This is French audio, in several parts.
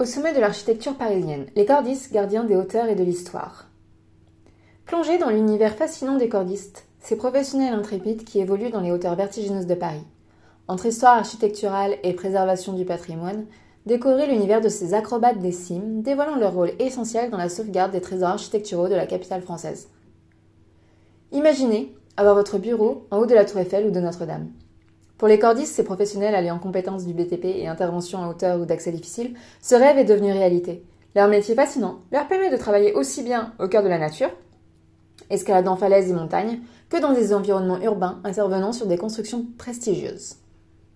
Au sommet de l'architecture parisienne, les cordistes, gardiens des hauteurs et de l'histoire. Plongez dans l'univers fascinant des cordistes, ces professionnels intrépides qui évoluent dans les hauteurs vertigineuses de Paris. Entre histoire architecturale et préservation du patrimoine, découvrez l'univers de ces acrobates des cimes, dévoilant leur rôle essentiel dans la sauvegarde des trésors architecturaux de la capitale française. Imaginez avoir votre bureau en haut de la Tour Eiffel ou de Notre-Dame. Pour les cordistes, ces professionnels alliés en compétences du BTP et intervention en hauteur ou d'accès difficile, ce rêve est devenu réalité. Leur métier fascinant leur permet de travailler aussi bien au cœur de la nature, escaladant falaises et montagnes, que dans des environnements urbains intervenant sur des constructions prestigieuses.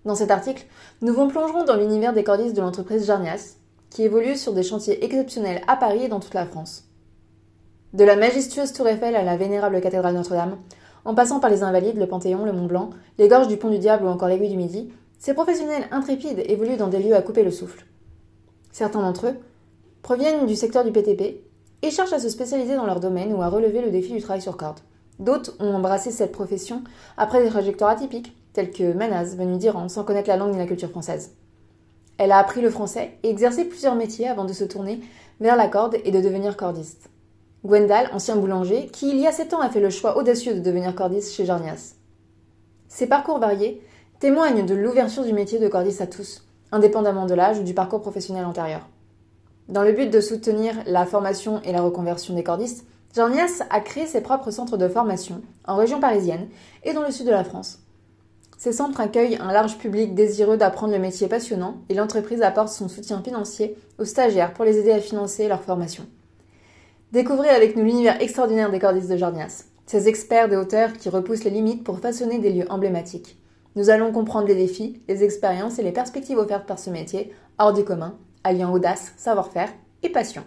Dans cet article, nous vous plongerons dans l'univers des cordistes de l'entreprise Jarnias, qui évolue sur des chantiers exceptionnels à Paris et dans toute la France. De la majestueuse tour Eiffel à la vénérable cathédrale Notre-Dame, en passant par les Invalides, le Panthéon, le Mont Blanc, les gorges du Pont du Diable ou encore l'aiguille du Midi, ces professionnels intrépides évoluent dans des lieux à couper le souffle. Certains d'entre eux proviennent du secteur du PTP et cherchent à se spécialiser dans leur domaine ou à relever le défi du travail sur corde. D'autres ont embrassé cette profession après des trajectoires atypiques, telles que Manaz, venue d'Iran, sans connaître la langue ni la culture française. Elle a appris le français et exercé plusieurs métiers avant de se tourner vers la corde et de devenir cordiste. Gwendal, ancien boulanger, qui il y a sept ans a fait le choix audacieux de devenir cordiste chez Jarnias. Ces parcours variés témoignent de l'ouverture du métier de cordiste à tous, indépendamment de l'âge ou du parcours professionnel antérieur. Dans le but de soutenir la formation et la reconversion des cordistes, Jarnias a créé ses propres centres de formation en région parisienne et dans le sud de la France. Ces centres accueillent un large public désireux d'apprendre le métier passionnant et l'entreprise apporte son soutien financier aux stagiaires pour les aider à financer leur formation. Découvrez avec nous l'univers extraordinaire des cordistes de Jarnias, ces experts des hauteurs qui repoussent les limites pour façonner des lieux emblématiques. Nous allons comprendre les défis, les expériences et les perspectives offertes par ce métier, hors du commun, alliant audace, savoir-faire et passion.